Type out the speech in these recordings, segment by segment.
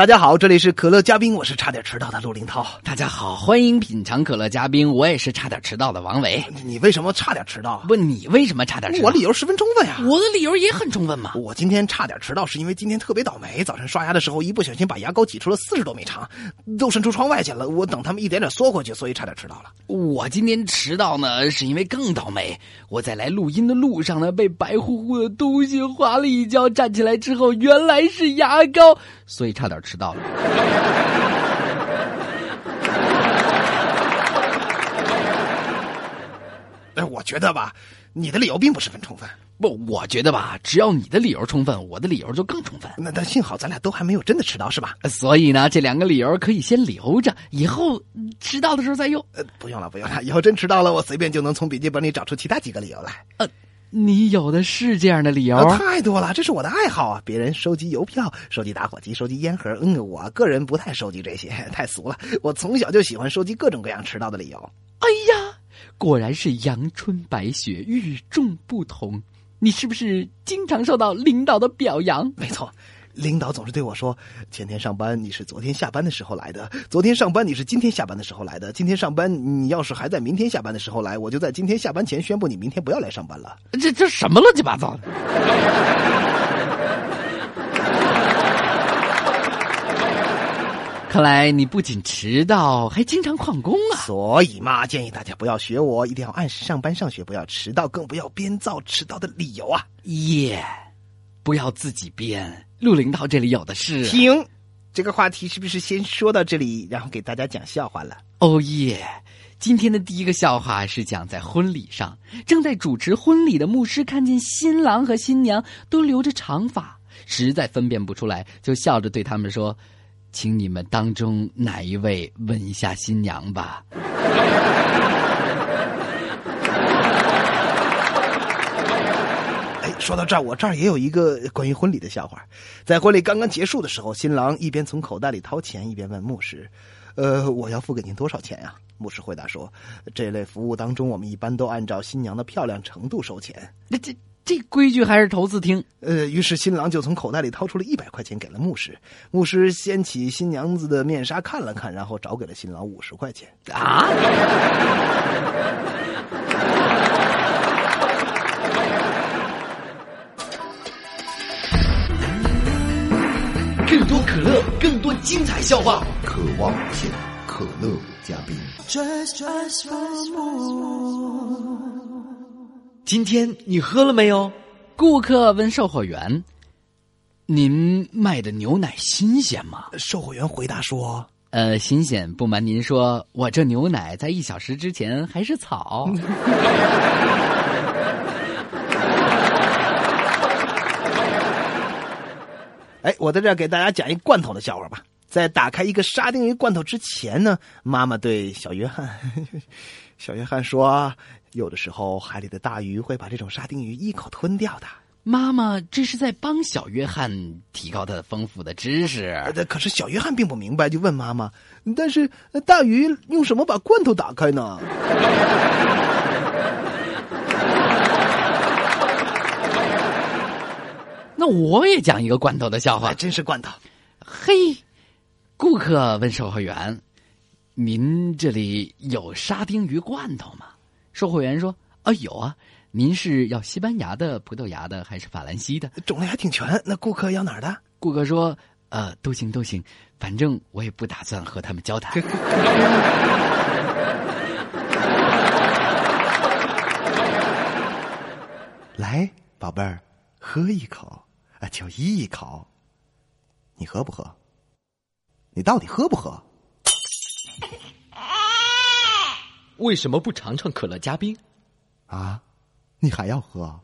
大家好，这里是可乐嘉宾，我是差点迟到的陆林涛。大家好，欢迎品尝可乐嘉宾，我也是差点迟到的王伟。你为什么差点迟到？问，你为什么差点迟到？我理由十分充分呀。我的理由也很充分嘛。我今天差点迟到，是因为今天特别倒霉。早晨刷牙的时候，一不小心把牙膏挤出了四十多米长，都伸出窗外去了。我等他们一点点缩回去，所以差点迟到了。我今天迟到呢，是因为更倒霉。我在来录音的路上呢，被白乎乎的东西划了一跤，站起来之后，原来是牙膏，所以差点迟到了。哎，我觉得吧，你的理由并不十分充分。不，我觉得吧，只要你的理由充分，我的理由就更充分。那但幸好咱俩都还没有真的迟到，是吧？所以呢，这两个理由可以先留着，以后嗯迟到的时候再用。呃，不用了，不用了，以后真迟到了，我随便就能从笔记本里找出其他几个理由来。呃，你有的是这样的理由。啊，太多了，这是我的爱好啊！别人收集邮票、收集打火机、收集烟盒，嗯，我个人不太收集这些，太俗了。我从小就喜欢收集各种各样迟到的理由。哎呀，果然是阳春白雪，与众不同。你是不是经常受到领导的表扬？没错，领导总是对我说：“前天上班你是昨天下班的时候来的，昨天上班你是今天下班的时候来的，今天上班你要是还在明天下班的时候来，我就在今天下班前宣布你明天不要来上班了。这这什么乱七八糟的？看来你不仅迟到，还经常旷工啊！所以嘛，建议大家不要学我，一定要按时上班上学，不要迟到，更不要编造迟到的理由啊！耶、不要自己编，陆领导这里有的是。停，这个话题是不是先说到这里，然后给大家讲笑话了？哦耶！今天的第一个笑话是讲在婚礼上，正在主持婚礼的牧师看见新郎和新娘都留着长发，实在分辨不出来，就笑着对他们说：“请你们当中哪一位问一下新娘吧。” 说到这儿，我这儿也有一个关于婚礼的笑话。在婚礼刚刚结束的时候，新郎一边从口袋里掏钱，一边问牧师：“呃，我要付给您多少钱呀、牧师回答说：“这类服务当中，我们一般都按照新娘的漂亮程度收钱。那这这规矩还是头次听。”呃，于是新郎就从口袋里掏出了一百块钱给了牧师。牧师掀起新娘子的面纱看了看，然后找给了新郎五十块钱。啊！多可乐，更多精彩笑话。渴望无限，可乐嘉宾。今天你喝了没有？顾客问售货员：“您卖的牛奶新鲜吗售货员回答说？”呃，新鲜。不瞒您说，我这牛奶在一小时之前还是草。哎，我在这儿给大家讲一罐头的笑话吧。在打开一个沙丁鱼罐头之前呢，妈妈对小约翰，小约翰说：“有的时候海里的大鱼会把这种沙丁鱼一口吞掉的。妈妈这是在帮小约翰提高他的丰富的知识。呃”可是小约翰并不明白，就问妈妈：“但是呃大鱼用什么把罐头打开呢？”那我也讲一个罐头的笑话还。真是罐头。嘿，顾客问售货员：“您这里有沙丁鱼罐头吗？”售货员说：“啊，有啊。您是要西班牙的、葡萄牙的还是法兰西的种类还挺全。那顾客要哪儿的？？”顾客说：“呃，都行都行，反正我也不打算和他们交谈。来，宝贝儿，喝一口啊，就一口。你喝不喝？你到底喝不喝？为什么不尝尝可乐加冰？啊，你还要喝？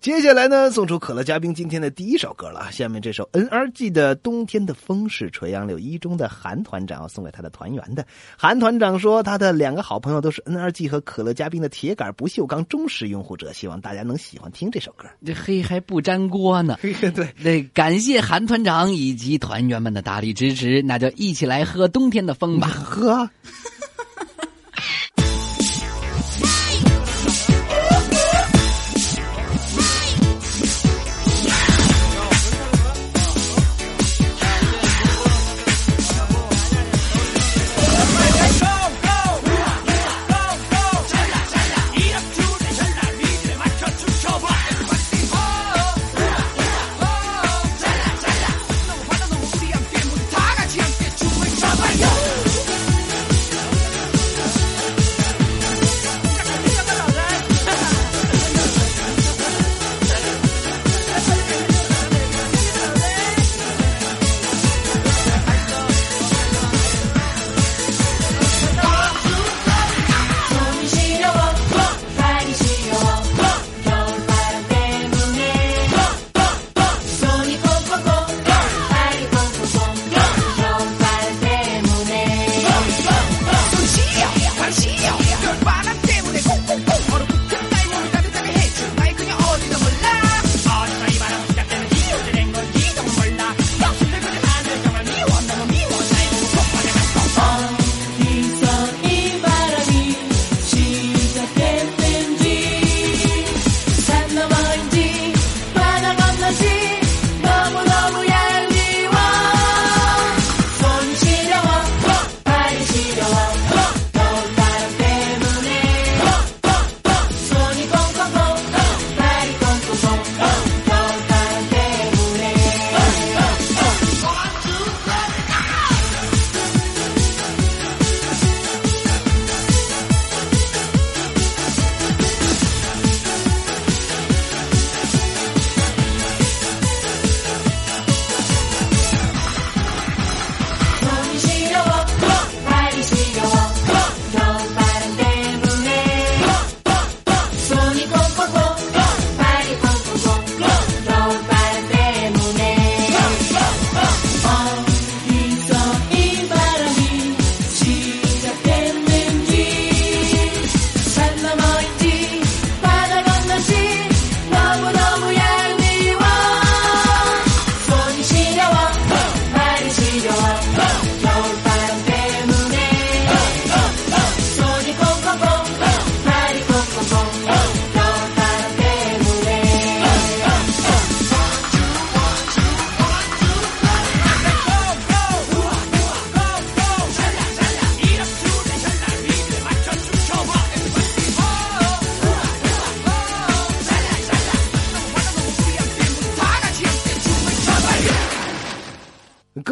接下来呢，送出可乐嘉宾今天的第一首歌了。下面这首 N.R.G 的《冬天的风》是垂杨柳一中的韩团长要送给他的团员的。韩团长说，他的两个好朋友都是 N.R.G 和可乐嘉宾的铁杆不锈钢忠实拥护者，希望大家能喜欢听这首歌。这黑还不粘锅呢。对，那感谢韩团长以及团员们的大力支持，那就一起来喝冬天的风吧。喝。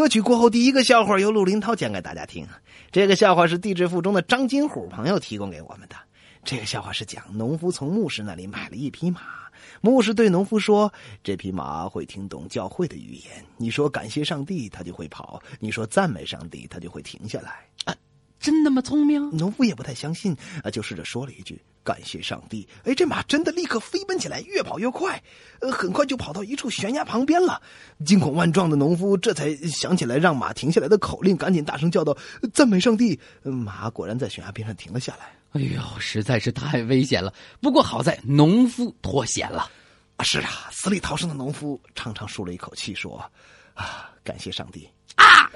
歌曲过后，第一个笑话由陆林涛讲给大家听。这个笑话是地质附中的张金虎朋友提供给我们的。这个笑话是讲农夫从牧师那里买了一匹马，牧师对农夫说：“这匹马会听懂教会的语言，你说感谢上帝，它就会跑；你说赞美上帝，它就会停下来。”，真那么聪明？农夫也不太相信，啊，就试着说了一句。感谢上帝！哎，这马真的立刻飞奔起来，越跑越快，呃，很快就跑到一处悬崖旁边了。惊恐万状的农夫这才想起来让马停下来的口令，赶紧大声叫道：“赞美上帝！”马果然在悬崖边上停了下来。哎呦，实在是太危险了！不过好在农夫脱险了。啊，是啊，死里逃生的农夫长长舒了一口气，说：“啊，感谢上帝！”啊！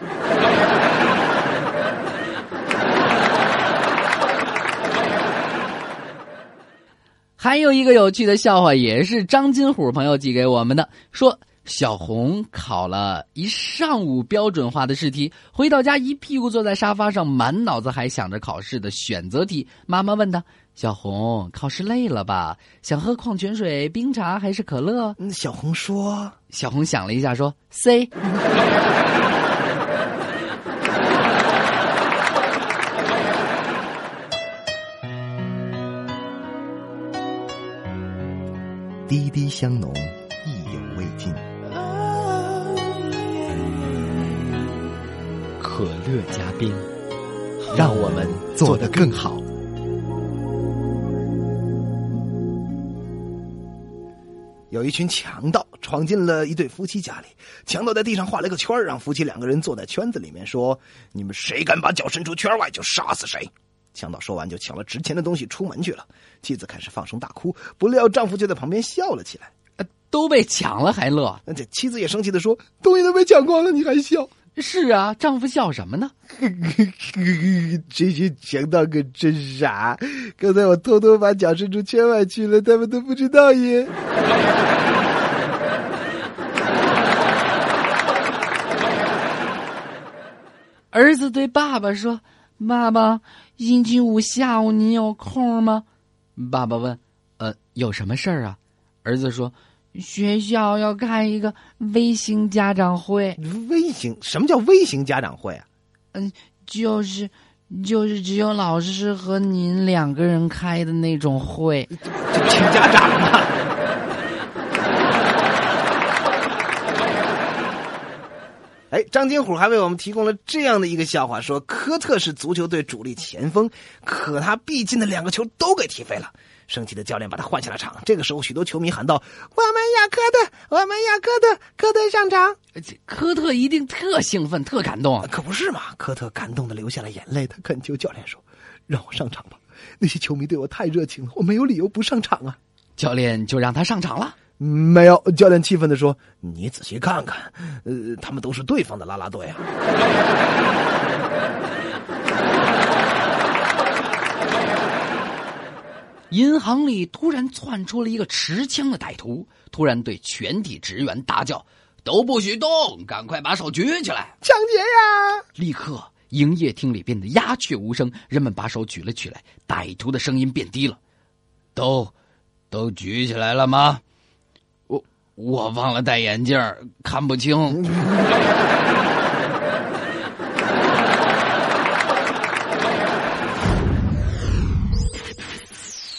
还有一个有趣的笑话，也是张金虎朋友寄给我们的。说小红考了一上午标准化的试题，回到家一屁股坐在沙发上，满脑子还想着考试的选择题。妈妈问他：“小红，考试累了吧？想喝矿泉水、冰茶还是可乐？”小红说：“小红想了一下，说 C。”滴滴香浓，意犹未尽。可乐加冰，让我们做得更好。有一群强盗闯进了一对夫妻家里，强盗在地上画了一个圈让夫妻两个人坐在圈子里面，说：“你们谁敢把脚伸出圈外，就杀死谁。”强盗说完就抢了值钱的东西出门去了。妻子开始放声大哭，不料丈夫就在旁边笑了起来。都被抢了还乐？那这妻子也生气的说：“东西都被抢光了，你还笑？”是啊，丈夫笑什么呢？这些强盗可真傻！刚才我偷偷把脚伸出圈外去了，他们都不知道耶。儿子对爸爸说：“爸爸，星期五下午你有空吗？”爸爸问：“呃，有什么事儿啊？”儿子说。学校要开一个微型家长会，微型？什么叫微型家长会啊？嗯，就是就是只有老师和您两个人开的那种会，请家长嘛。哎，张金虎还为我们提供了这样的一个笑话：说科特是足球队主力前锋，可他必进的两个球都给踢飞了。生气的教练把他换下了场。这个时候，许多球迷喊道：“我们要科特，我们要科特，科特上场！”科特一定特兴奋、特感动。啊可不是嘛？科特感动的流下了眼泪。他恳求教练说：“让我上场吧！那些球迷对我太热情了，我没有理由不上场啊！”教练就让他上场了。没有，教练气愤的说：“你仔细看看，呃，他们都是对方的啦啦队啊！” 银行里突然窜出了一个持枪的歹徒，突然对全体职员大叫：“都不许动！赶快把手举起来！抢劫呀！”立刻，营业厅里变得鸦雀无声，人们把手举了起来。歹徒的声音变低了：“都，都举起来了吗？我我忘了戴眼镜，看不清。”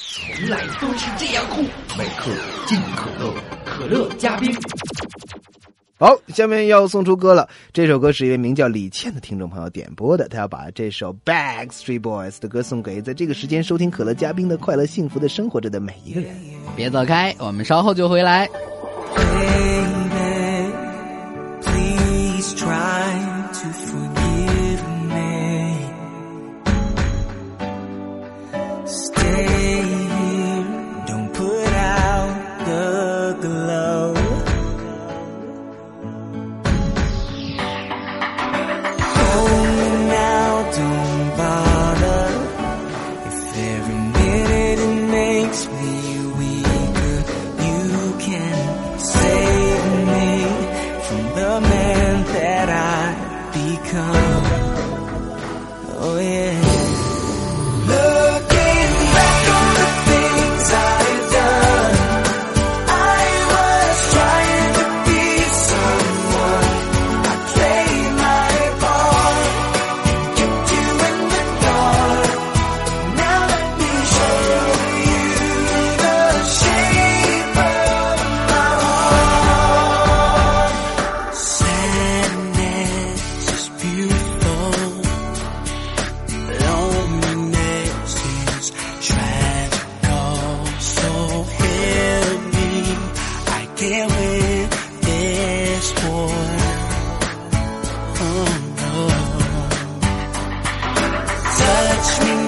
从来都是这样酷，每克尽可乐，可乐加冰。好，下面要送出歌了。这首歌是一位名叫李倩的听众朋友点播的，他要把这首 Backstreet Boys 的歌送给在这个时间收听可乐嘉宾的快乐幸福的生活着的每一个人。别走开，我们稍后就回来。Hey. come. Oh yeah. touch me.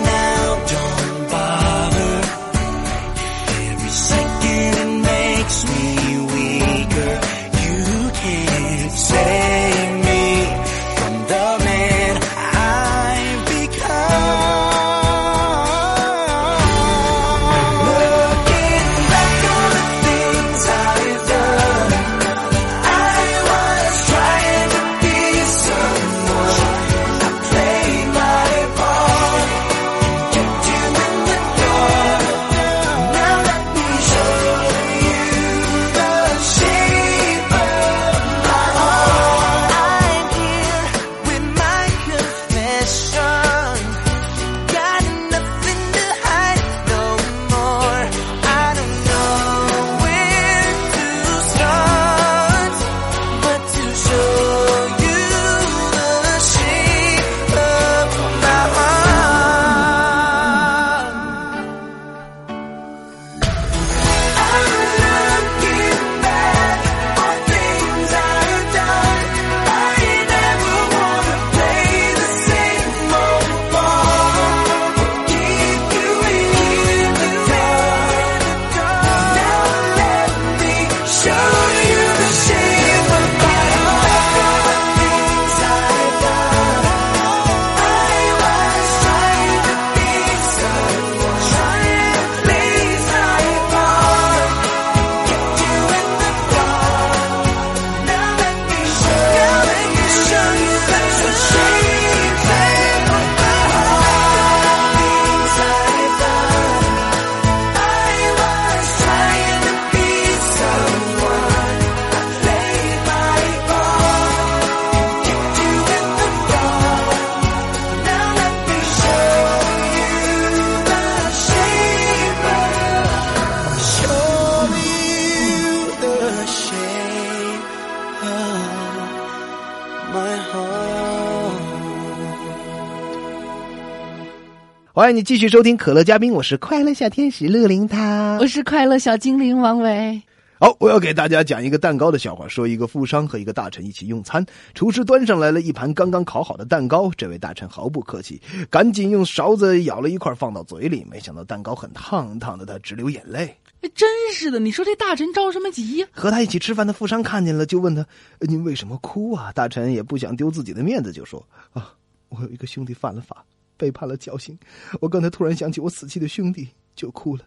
欢迎你继续收听可乐嘉宾，我是快乐小天使乐灵涛我。是快乐小精灵王维。好，我要给大家讲一个蛋糕的笑话。说一个富商和一个大臣一起用餐，厨师端上来了一盘刚刚烤好的蛋糕。这位大臣毫不客气，赶紧用勺子舀了一块放到嘴里。没想到蛋糕很烫，烫的他直流眼泪。哎真是的，你说这大臣着什么急呀、和他一起吃饭的富商看见了，就问他：“呃您为什么哭啊？”大臣也不想丢自己的面子，就说：“啊，我有一个兄弟犯了法，背叛了绞刑。我刚才突然想起我死去的兄弟，就哭了。”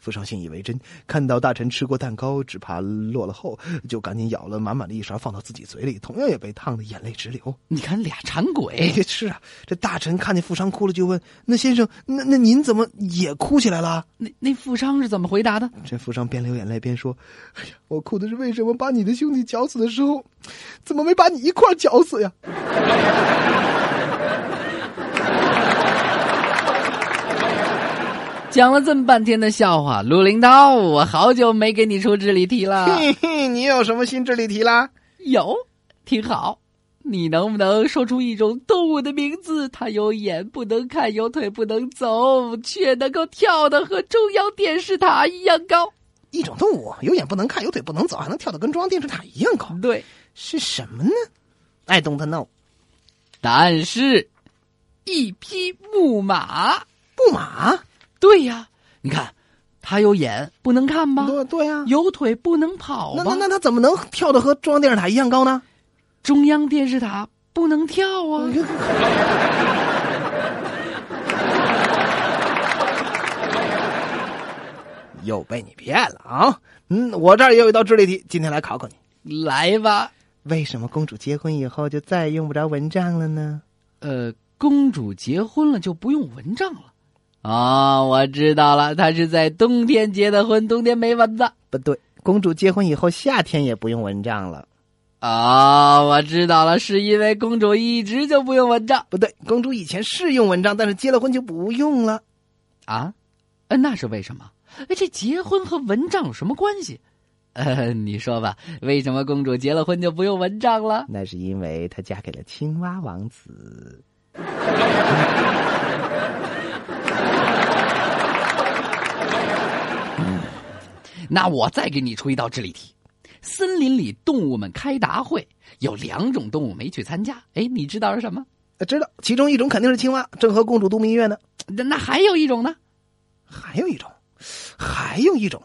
富商信以为真，看到大臣吃过蛋糕，只怕落了后，就赶紧舀了满满的一勺放到自己嘴里，同样也被烫得眼泪直流。你看俩馋鬼，哎，是啊，这大臣看见富商哭了，就问：“那先生，那那您怎么也哭起来了？”那那富商是怎么回答的？这富商边流眼泪边说：“哎呀，我哭的是为什么把你的兄弟绞死的时候，怎么没把你一块绞死呀？”讲了这么半天的笑话，陆林涛，我好久没给你出智力题了。嘿嘿，你有什么新智力题啦？有，挺好。你能不能说出一种动物的名字？它有眼不能看，有腿不能走，却能够跳的和中央电视塔一样高？一种动物有眼不能看，有腿不能走，还能跳得跟中央电视塔一样高，对，是什么呢？I don't know。答案是一匹木马。木马？对呀，你看，他有眼不能看吧？对对呀、有腿不能跑吧？那那那他怎么能跳的和中央电视塔一样高呢？中央电视塔不能跳啊！又被你骗了啊！嗯，我这儿也有一道智力题，今天来考考你。来吧，为什么公主结婚以后就再也用不着蚊帐了呢？呃，公主结婚了就不用蚊帐了。啊、我知道了，她是在冬天结的婚，冬天没蚊子。不对，公主结婚以后夏天也不用蚊帐了。哦、我知道了，是因为公主一直就不用蚊帐不对，公主以前是用蚊帐，但是结了婚就不用了。啊？呃，那是为什么？哎，这结婚和蚊帐有什么关系？呃，你说吧，为什么公主结了婚就不用蚊帐了？那是因为她嫁给了青蛙王子。那我再给你出一道智力题：森林里动物们开答会，有两种动物没去参加。哎，你知道是什么？呃知道，其中一种肯定是青蛙，正和公主度蜜月呢。那那还有一种呢？还有一种，还有一种，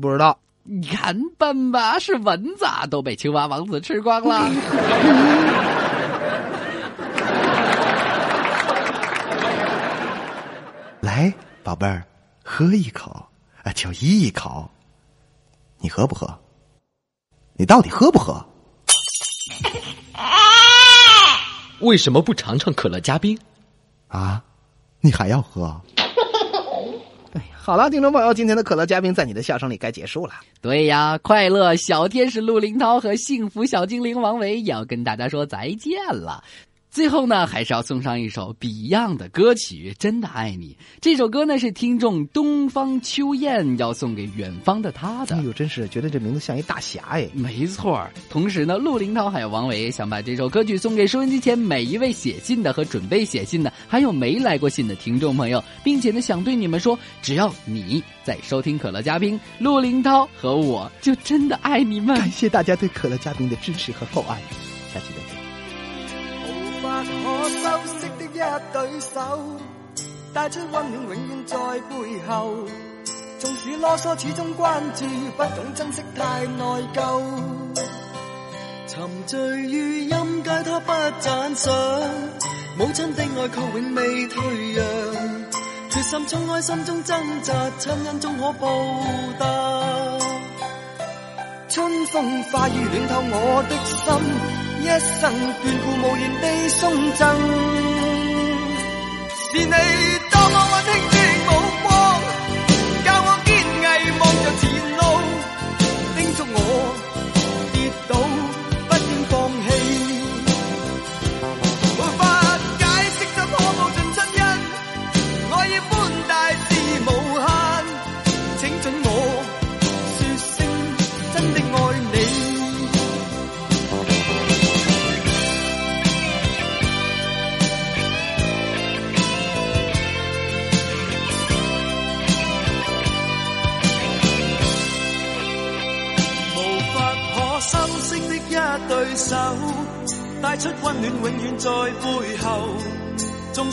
不知道。你看笨吧，是蚊子啊，都被青蛙王子吃光了。来，宝贝儿，喝一口，啊，就一口。你喝不喝？你到底喝不喝？为什么不尝尝可乐加冰？啊，你还要喝？哎呀，好了，听众朋友，今天的可乐嘉宾在你的笑声里该结束了。对呀，快乐小天使陆林涛和幸福小精灵王维也要跟大家说再见了。最后呢，还是要送上一首 Beyond 的歌曲《真的爱你》。这首歌呢是听众东方秋燕要送给远方的他的哎。呦，真是觉得这名字像一大侠哎。没错，同时呢，陆林涛还有王维想把这首歌曲送给收音机前每一位写信的和准备写信的，还有没来过信的听众朋友，并且呢，想对你们说，只要你在收听可乐嘉宾，陆林涛和我就真的爱你们。感谢大家对可乐嘉宾的支持和厚爱，下期再见。無法可修饰的一對手，帶出溫暖永遠在背後。縱使啰嗦，始終關注，不懂珍惜太內疚。沉醉於音阶，他不讚賞。母親的愛卻永未退讓，決心冲开心中掙扎，親恩终可報答。春風化雨暖透我的心，一生眷顾，无言地送赠。是你多么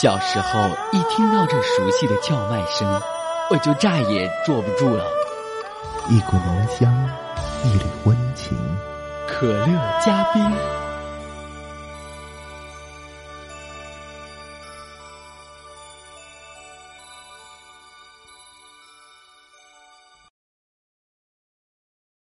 小时候一听到这熟悉的叫卖声，我就再也坐不住了。一股浓香，一缕温情，可乐加冰，